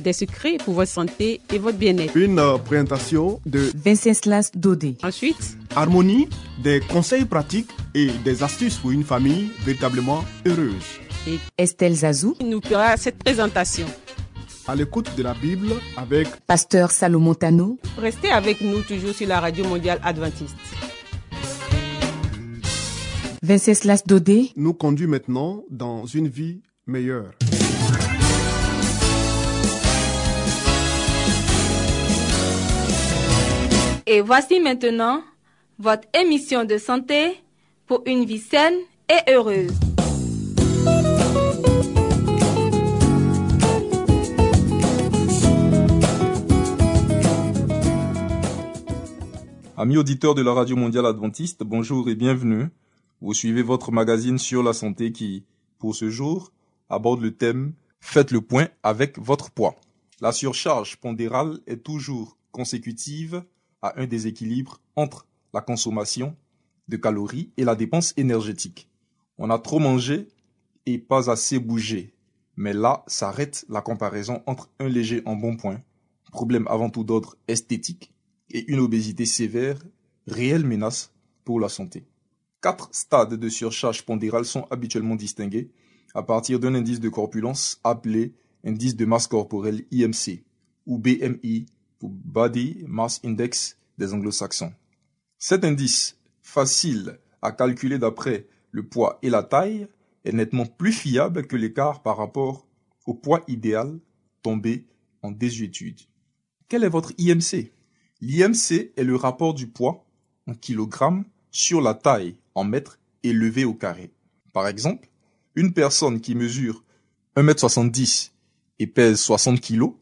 Des secrets pour votre santé et votre bien-être. une euh, présentation de Venceslas Dodé. Ensuite, Harmonie, des conseils pratiques et des astuces pour une famille véritablement heureuse. Estelle Zazou, nous fera cette présentation. À l'écoute de la Bible avec Pasteur Salomon Tano, Restez avec nous toujours sur la radio mondiale adventiste. Venceslas Dodé, nous conduit maintenant dans une vie meilleure. Et voici maintenant votre émission de santé pour une vie saine et heureuse. Amis auditeurs de la Radio Mondiale Adventiste, bonjour et bienvenue. Vous suivez votre magazine sur la santé qui, pour ce jour, aborde le thème Faites le point avec votre poids. La surcharge pondérale est toujours consécutive à un déséquilibre entre la consommation de calories et la dépense énergétique. On a trop mangé et pas assez bougé. Mais là s'arrête la comparaison entre un léger embonpoint, problème avant tout d'ordre esthétique, et une obésité sévère, réelle menace pour la santé. Quatre stades de surcharge pondérale sont habituellement distingués à partir d'un indice de corpulence appelé indice de masse corporelle IMC ou BMI pour Body Mass Index des anglo-saxons. Cet indice, facile à calculer d'après le poids et la taille, est nettement plus fiable que l'écart par rapport au poids idéal tombé en désuétude. Quel est votre IMC L'IMC est le rapport du poids en kilogrammes sur la taille en mètres élevé au carré. Par exemple, une personne qui mesure 1m70 et pèse 60 kg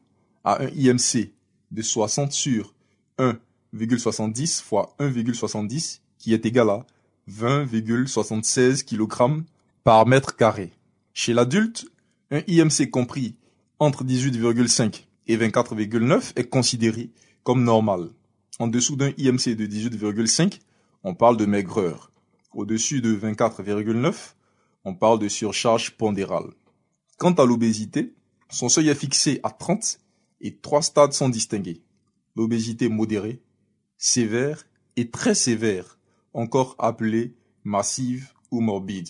a un IMC de 60 sur 1,70 fois 1,70 qui est égal à 20,76 kg par mètre carré. Chez l'adulte, un IMC compris entre 18,5 et 24,9 est considéré comme normal. En dessous d'un IMC de 18,5, on parle de maigreur. Au-dessus de 24,9, on parle de surcharge pondérale. Quant à l'obésité, son seuil est fixé à 30 et trois stades sont distingués. L'obésité modérée, sévère et très sévère, encore appelée massive ou morbide.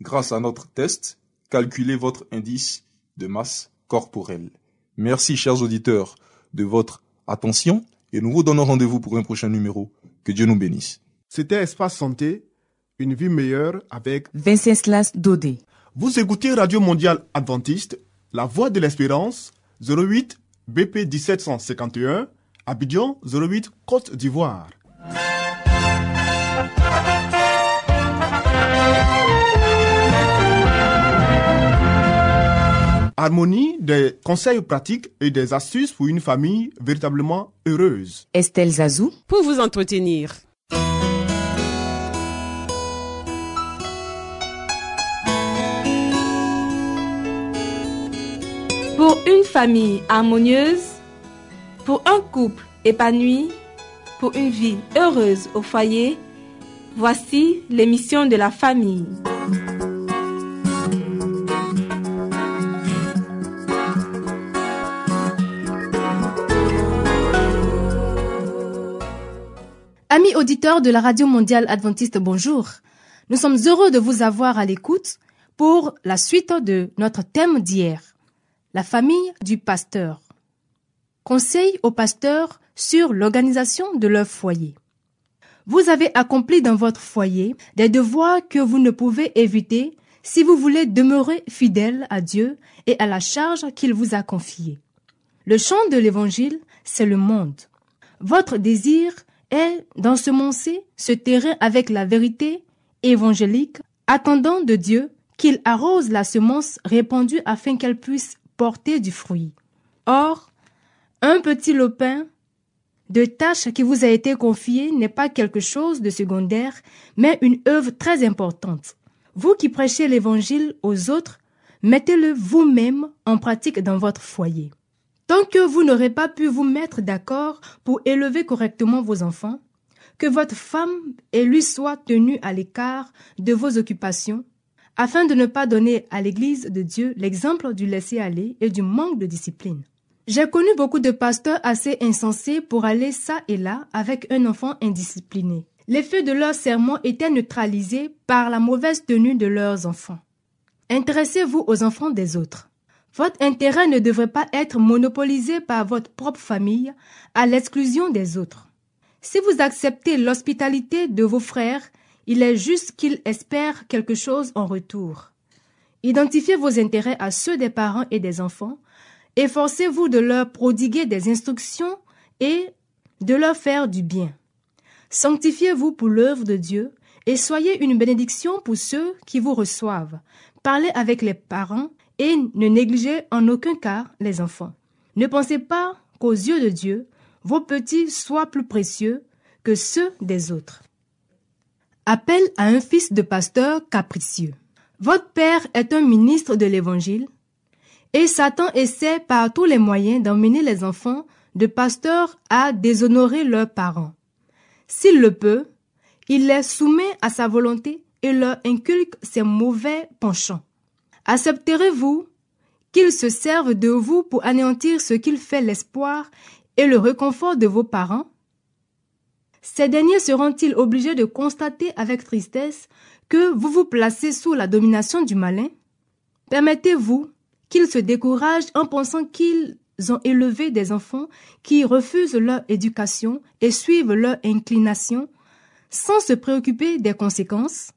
Grâce à notre test, calculez votre indice de masse corporelle. Merci chers auditeurs de votre attention et nous vous donnons rendez-vous pour un prochain numéro. Que Dieu nous bénisse. C'était Espace Santé, une vie meilleure avec Venceslas Dodé. Vous écoutez Radio Mondiale Adventiste, La Voix de l'Espérance, 08 BP 1751, Abidjan 08 Côte d'Ivoire. Harmonie, des conseils pratiques et des astuces pour une famille véritablement heureuse. Estelle Zazou, Pour vous entretenir, Pour une famille harmonieuse, pour un couple épanoui, pour une vie heureuse au foyer, voici l'émission de la famille. Amis auditeurs de la Radio Mondiale Adventiste, bonjour. Nous sommes heureux de vous avoir à l'écoute pour la suite de notre thème d'hier, la famille du pasteur. Conseil aux pasteurs sur l'organisation de leur foyer. Vous avez accompli dans votre foyer des devoirs que vous ne pouvez éviter si vous voulez demeurer fidèle à Dieu et à la charge qu'il vous a confiée. Le champ de l'Évangile, c'est le monde. Votre désir est d'ensemencer ce terrain avec la vérité évangélique, attendant de Dieu qu'il arrose la semence répandue afin qu'elle puisse du fruit. Or, un petit lopin de tâche qui vous a été confié n'est pas quelque chose de secondaire, mais une œuvre très importante. Vous qui prêchez l'évangile aux autres, mettez-le vous-même en pratique dans votre foyer. Tant que vous n'aurez pas pu vous mettre d'accord pour élever correctement vos enfants, que votre femme et lui soient tenus à l'écart de vos occupations, afin de ne pas donner à l'Église de Dieu l'exemple du laisser-aller et du manque de discipline. J'ai connu beaucoup de pasteurs assez insensés pour aller ça et là avec un enfant indiscipliné. L'effet de leur sermon était neutralisé par la mauvaise tenue de leurs enfants. Intéressez-vous aux enfants des autres. Votre intérêt ne devrait pas être monopolisé par votre propre famille à l'exclusion des autres. Si vous acceptez l'hospitalité de vos frères, il est juste qu'ils espèrent quelque chose en retour. Identifiez vos intérêts à ceux des parents et des enfants Efforcez-vous de leur prodiguer des instructions et de leur faire du bien. Sanctifiez-vous pour l'œuvre de Dieu et soyez une bénédiction pour ceux qui vous reçoivent. Parlez avec les parents et ne négligez en aucun cas les enfants. Ne pensez pas qu'aux yeux de Dieu, vos petits soient plus précieux que ceux des autres. Appel à un fils de pasteur capricieux. Votre père est un ministre de l'Évangile et Satan essaie par tous les moyens d'emmener les enfants de pasteurs à déshonorer leurs parents. S'il le peut, il les soumet à sa volonté et leur inculque ses mauvais penchants. Accepterez-vous qu'ils se servent de vous pour anéantir ce qu'il fait l'espoir et le réconfort de vos parents? Ces derniers seront-ils obligés de constater avec tristesse que vous vous placez sous la domination du malin? Permettez-vous qu'ils se découragent en pensant qu'ils ont élevé des enfants qui refusent leur éducation et suivent leur inclination sans se préoccuper des conséquences?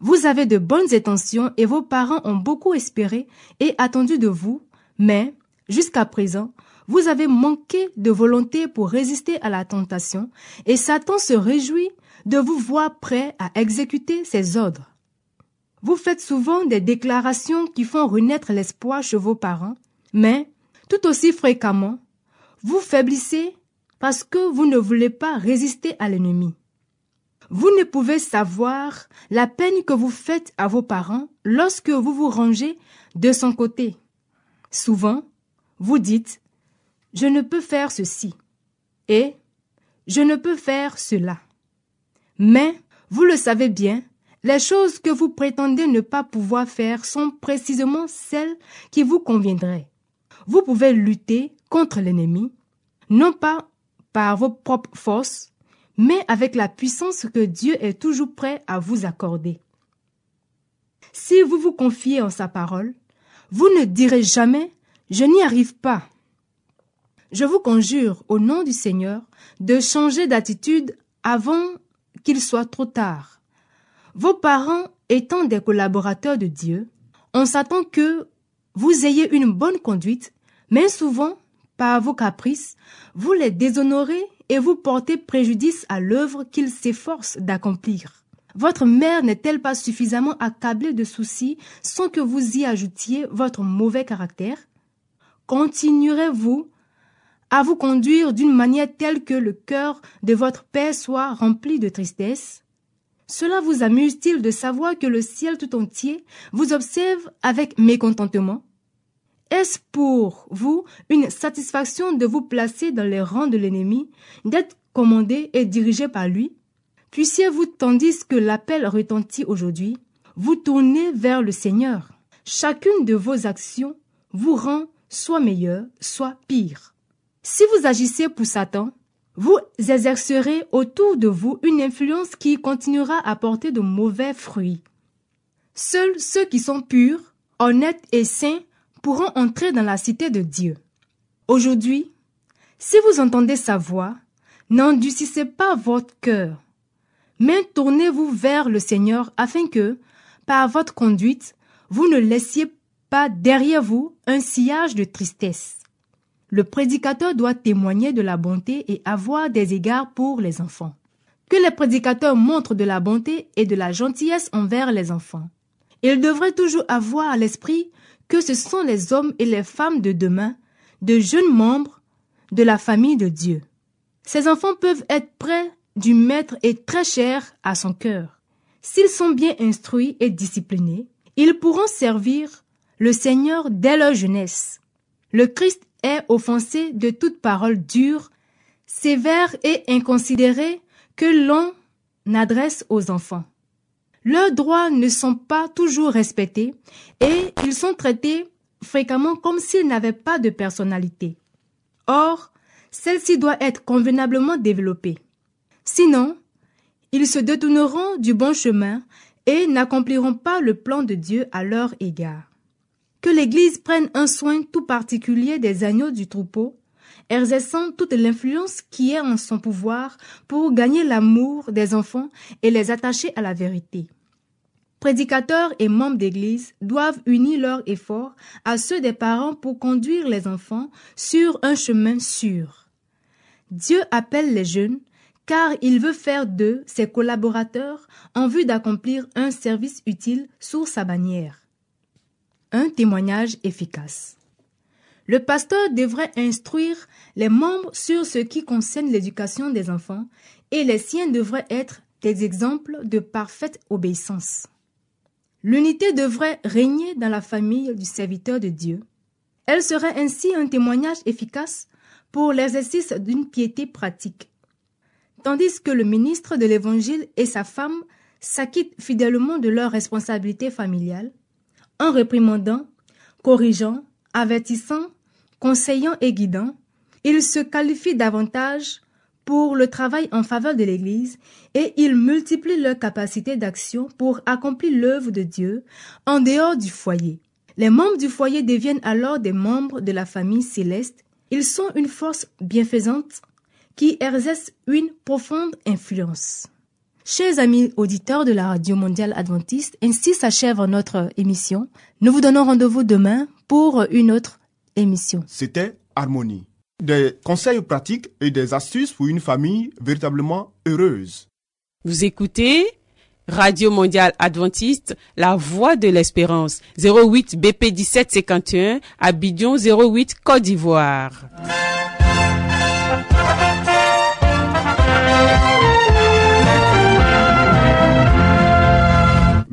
Vous avez de bonnes intentions et vos parents ont beaucoup espéré et attendu de vous, mais, jusqu'à présent, vous avez manqué de volonté pour résister à la tentation et Satan se réjouit de vous voir prêt à exécuter ses ordres. Vous faites souvent des déclarations qui font renaître l'espoir chez vos parents, mais tout aussi fréquemment, vous faiblissez parce que vous ne voulez pas résister à l'ennemi. Vous ne pouvez savoir la peine que vous faites à vos parents lorsque vous vous rangez de son côté. Souvent, vous dites Je ne peux faire ceci et Je ne peux faire cela. Mais, vous le savez bien, les choses que vous prétendez ne pas pouvoir faire sont précisément celles qui vous conviendraient. Vous pouvez lutter contre l'ennemi, non pas par vos propres forces, mais avec la puissance que Dieu est toujours prêt à vous accorder. Si vous vous confiez en sa parole, vous ne direz jamais Je n'y arrive pas. Je vous conjure au nom du Seigneur de changer d'attitude avant qu'il soit trop tard. Vos parents étant des collaborateurs de Dieu, on s'attend que vous ayez une bonne conduite, mais souvent, par vos caprices, vous les déshonorez et vous portez préjudice à l'œuvre qu'ils s'efforcent d'accomplir. Votre mère n'est-elle pas suffisamment accablée de soucis sans que vous y ajoutiez votre mauvais caractère? Continuerez-vous à vous conduire d'une manière telle que le cœur de votre père soit rempli de tristesse cela vous amuse-t-il de savoir que le ciel tout entier vous observe avec mécontentement? Est-ce pour vous une satisfaction de vous placer dans les rangs de l'ennemi, d'être commandé et dirigé par lui? Puissiez-vous, tandis que l'appel retentit aujourd'hui, vous tourner vers le Seigneur. Chacune de vos actions vous rend soit meilleure, soit pire. Si vous agissez pour Satan, vous exercerez autour de vous une influence qui continuera à porter de mauvais fruits. Seuls ceux qui sont purs, honnêtes et saints pourront entrer dans la cité de Dieu. Aujourd'hui, si vous entendez sa voix, n'endurcissez pas votre cœur, mais tournez-vous vers le Seigneur afin que, par votre conduite, vous ne laissiez pas derrière vous un sillage de tristesse. Le prédicateur doit témoigner de la bonté et avoir des égards pour les enfants. Que les prédicateurs montrent de la bonté et de la gentillesse envers les enfants. Ils devraient toujours avoir à l'esprit que ce sont les hommes et les femmes de demain, de jeunes membres de la famille de Dieu. Ces enfants peuvent être près du Maître et très chers à son cœur. S'ils sont bien instruits et disciplinés, ils pourront servir le Seigneur dès leur jeunesse. Le Christ est offensé de toute parole dure, sévère et inconsidérée que l'on adresse aux enfants. Leurs droits ne sont pas toujours respectés et ils sont traités fréquemment comme s'ils n'avaient pas de personnalité. Or, celle-ci doit être convenablement développée. Sinon, ils se détourneront du bon chemin et n'accompliront pas le plan de Dieu à leur égard. Que l'Église prenne un soin tout particulier des agneaux du troupeau, exerçant toute l'influence qui est en son pouvoir pour gagner l'amour des enfants et les attacher à la vérité. Prédicateurs et membres d'Église doivent unir leurs efforts à ceux des parents pour conduire les enfants sur un chemin sûr. Dieu appelle les jeunes car il veut faire d'eux ses collaborateurs en vue d'accomplir un service utile sous sa bannière. Un témoignage efficace. Le pasteur devrait instruire les membres sur ce qui concerne l'éducation des enfants et les siens devraient être des exemples de parfaite obéissance. L'unité devrait régner dans la famille du serviteur de Dieu. Elle serait ainsi un témoignage efficace pour l'exercice d'une piété pratique tandis que le ministre de l'Évangile et sa femme s'acquittent fidèlement de leurs responsabilités familiales, en réprimandant, corrigeant, avertissant, conseillant et guidant, ils se qualifient davantage pour le travail en faveur de l'Église et ils multiplient leurs capacités d'action pour accomplir l'œuvre de Dieu en dehors du foyer. Les membres du foyer deviennent alors des membres de la famille céleste. Ils sont une force bienfaisante qui exerce une profonde influence. Chers amis auditeurs de la Radio Mondiale Adventiste, ainsi s'achève notre émission. Nous vous donnons rendez-vous demain pour une autre émission. C'était Harmonie. Des conseils pratiques et des astuces pour une famille véritablement heureuse. Vous écoutez Radio Mondiale Adventiste, la voix de l'espérance. 08 BP 1751, Abidjan 08 Côte d'Ivoire.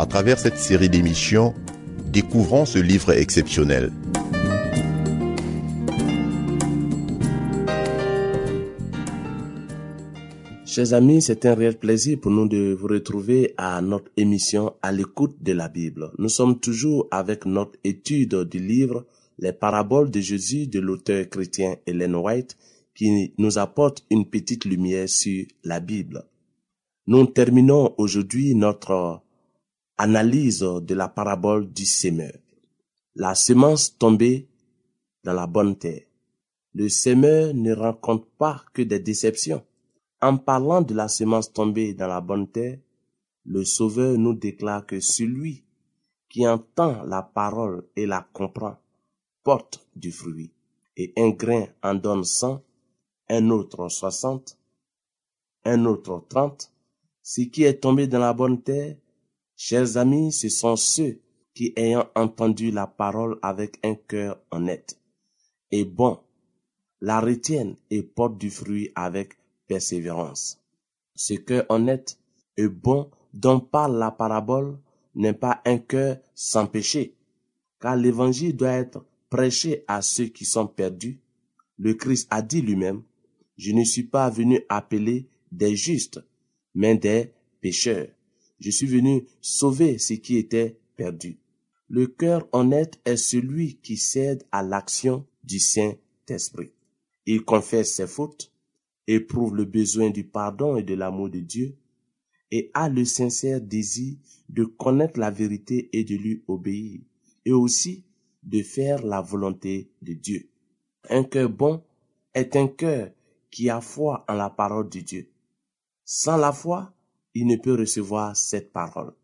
À travers cette série d'émissions, découvrons ce livre exceptionnel. Chers amis, c'est un réel plaisir pour nous de vous retrouver à notre émission à l'écoute de la Bible. Nous sommes toujours avec notre étude du livre Les paraboles de Jésus de l'auteur chrétien Ellen White qui nous apporte une petite lumière sur la Bible. Nous terminons aujourd'hui notre analyse de la parabole du semeur. La semence tombée dans la bonne terre. Le semeur ne rencontre pas que des déceptions. En parlant de la semence tombée dans la bonne terre, le Sauveur nous déclare que celui qui entend la parole et la comprend porte du fruit. Et un grain en donne cent, un autre soixante, un autre trente. Ce qui est tombé dans la bonne terre, chers amis, ce sont ceux qui, ayant entendu la parole avec un cœur honnête et bon, la retiennent et portent du fruit avec persévérance. Ce cœur honnête et bon dont parle la parabole n'est pas un cœur sans péché, car l'évangile doit être prêché à ceux qui sont perdus. Le Christ a dit lui-même, je ne suis pas venu appeler des justes, mais des pécheurs. Je suis venu sauver ce qui était perdu. Le cœur honnête est celui qui cède à l'action du Saint-Esprit. Il confesse ses fautes, éprouve le besoin du pardon et de l'amour de Dieu, et a le sincère désir de connaître la vérité et de lui obéir, et aussi de faire la volonté de Dieu. Un cœur bon est un cœur qui a foi en la parole de Dieu. Sans la foi, il ne peut recevoir cette parole.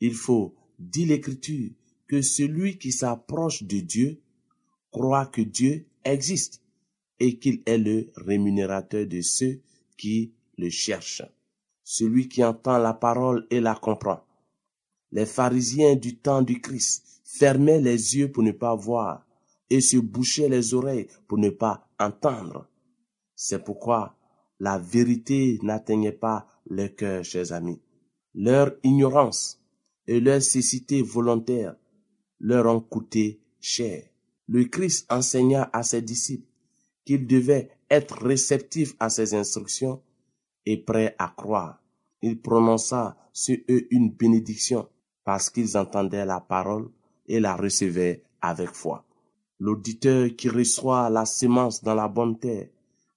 Il faut, dit l'Écriture, que celui qui s'approche de Dieu croit que Dieu existe et qu'il est le rémunérateur de ceux qui le cherchent. Celui qui entend la parole et la comprend. Les pharisiens du temps du Christ fermaient les yeux pour ne pas voir et se bouchaient les oreilles pour ne pas entendre. C'est pourquoi la vérité n'atteignait pas leur cœur, chers amis. Leur ignorance et leur cécité volontaire leur ont coûté cher. Le Christ enseigna à ses disciples qu'ils devaient être réceptifs à ses instructions et prêts à croire. Il prononça sur eux une bénédiction parce qu'ils entendaient la parole et la recevaient avec foi. L'auditeur qui reçoit la semence dans la bonne terre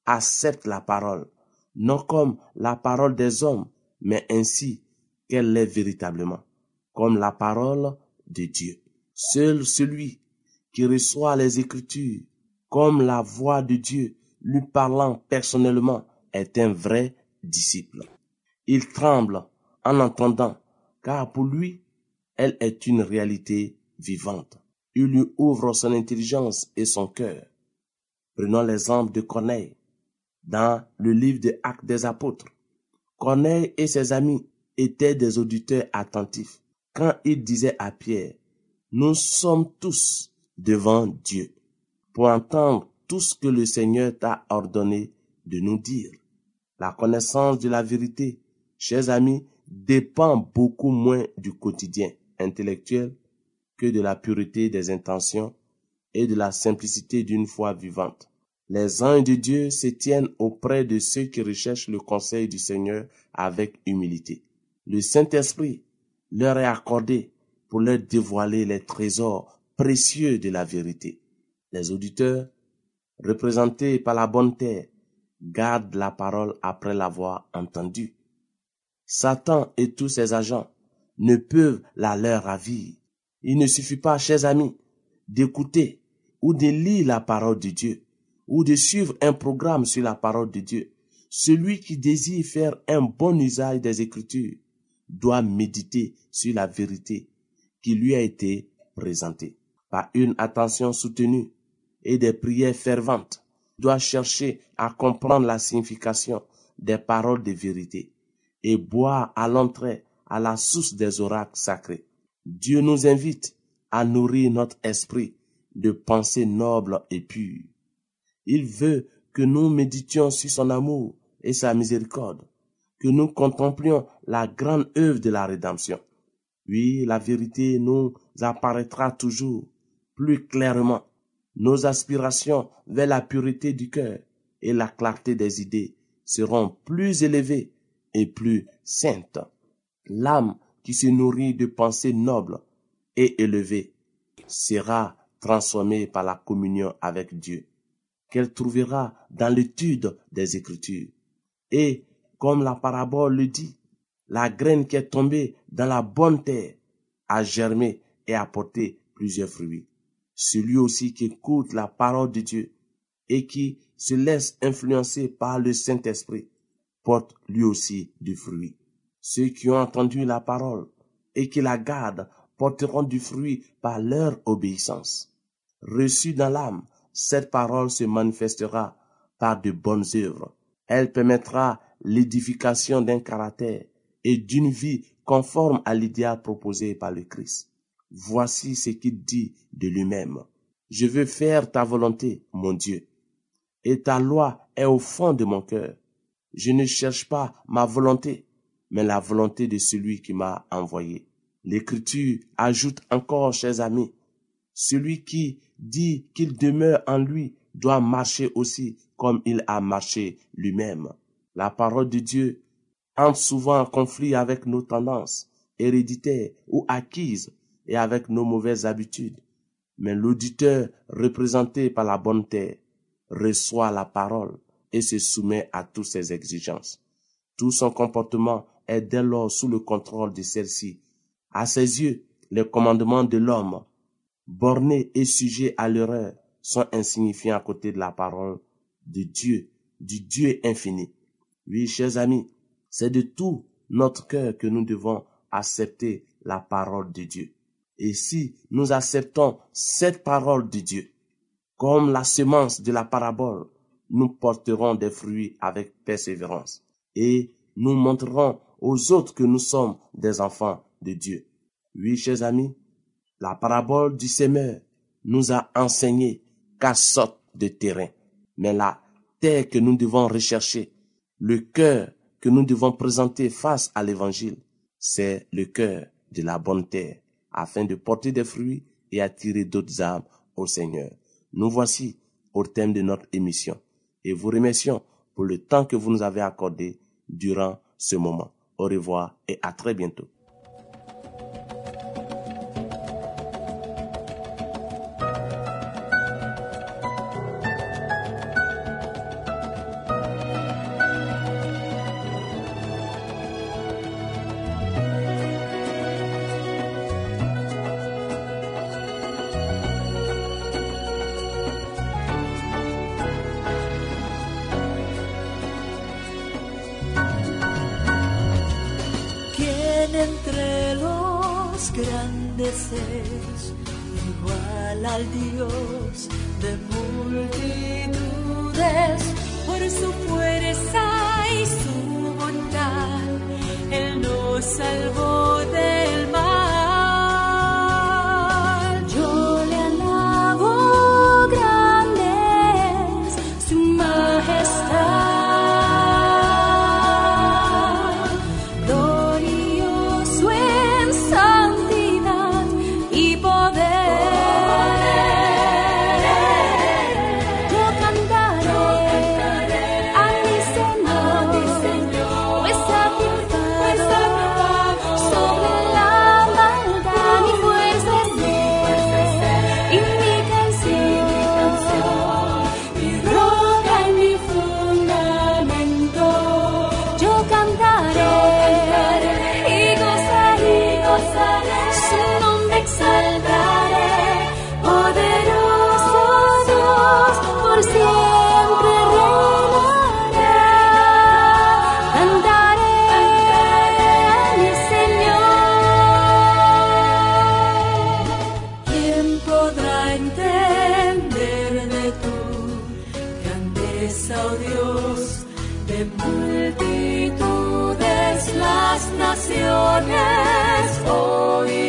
accepte la parole, non comme la parole des hommes, mais ainsi qu'elle l'est véritablement, comme la parole de Dieu. Seul celui qui reçoit les Écritures comme la voix de Dieu lui parlant personnellement est un vrai disciple. Il tremble en entendant, car pour lui, elle est une réalité vivante. Il lui ouvre son intelligence et son cœur. Prenons l'exemple de Corneille dans le livre des Actes des Apôtres. Corneille et ses amis étaient des auditeurs attentifs quand il disait à Pierre, nous sommes tous devant Dieu pour entendre tout ce que le Seigneur t'a ordonné de nous dire. La connaissance de la vérité, chers amis, dépend beaucoup moins du quotidien intellectuel que de la pureté des intentions et de la simplicité d'une foi vivante. Les anges de Dieu se tiennent auprès de ceux qui recherchent le conseil du Seigneur avec humilité. Le Saint-Esprit leur est accordé pour leur dévoiler les trésors précieux de la vérité. Les auditeurs, représentés par la bonne terre, gardent la parole après l'avoir entendue. Satan et tous ses agents ne peuvent la leur ravir. Il ne suffit pas, chers amis, d'écouter ou de lire la parole de Dieu ou de suivre un programme sur la parole de Dieu. Celui qui désire faire un bon usage des Écritures doit méditer sur la vérité qui lui a été présentée. Par une attention soutenue et des prières ferventes, doit chercher à comprendre la signification des paroles de vérité et boire à l'entrée à la source des oracles sacrés. Dieu nous invite à nourrir notre esprit de pensées nobles et pures. Il veut que nous méditions sur son amour et sa miséricorde, que nous contemplions la grande œuvre de la rédemption. Oui, la vérité nous apparaîtra toujours plus clairement. Nos aspirations vers la pureté du cœur et la clarté des idées seront plus élevées et plus saintes. L'âme qui se nourrit de pensées nobles et élevées sera transformée par la communion avec Dieu, qu'elle trouvera dans l'étude des Écritures. Et, comme la parabole le dit, la graine qui est tombée dans la bonne terre a germé et apporté plusieurs fruits. Celui aussi qui écoute la parole de Dieu et qui se laisse influencer par le Saint-Esprit porte lui aussi du fruit. Ceux qui ont entendu la parole et qui la gardent porteront du fruit par leur obéissance. Reçue dans l'âme, cette parole se manifestera par de bonnes œuvres. Elle permettra l'édification d'un caractère et d'une vie conforme à l'idéal proposé par le Christ. Voici ce qu'il dit de lui-même. Je veux faire ta volonté, mon Dieu, et ta loi est au fond de mon cœur. Je ne cherche pas ma volonté, mais la volonté de celui qui m'a envoyé. L'Écriture ajoute encore, chers amis, celui qui dit qu'il demeure en lui doit marcher aussi comme il a marché lui-même. La parole de Dieu entre souvent en conflit avec nos tendances héréditaires ou acquises et avec nos mauvaises habitudes. Mais l'auditeur représenté par la bonne terre reçoit la parole et se soumet à toutes ses exigences. Tout son comportement est dès lors sous le contrôle de celle-ci. À ses yeux, les commandements de l'homme, bornés et sujets à l'erreur, sont insignifiants à côté de la parole de Dieu, du Dieu infini. Oui, chers amis, c'est de tout notre cœur que nous devons accepter la parole de Dieu. Et si nous acceptons cette parole de Dieu, comme la semence de la parabole, nous porterons des fruits avec persévérance et nous montrerons aux autres que nous sommes des enfants de Dieu. Oui, chers amis, la parabole du semeur nous a enseigné quelle sorte de terrain. Mais la terre que nous devons rechercher, le cœur que nous devons présenter face à l'évangile, c'est le cœur de la bonne terre, afin de porter des fruits et attirer d'autres âmes au Seigneur. Nous voici au thème de notre émission et vous remercions pour le temps que vous nous avez accordé durant ce moment. Au revoir et à très bientôt. Igual al Dios de multitudes? Por su fuerza y su bondad, Él nos salvó entender de tu grandeza, oh Dios, de multitudes las naciones oirán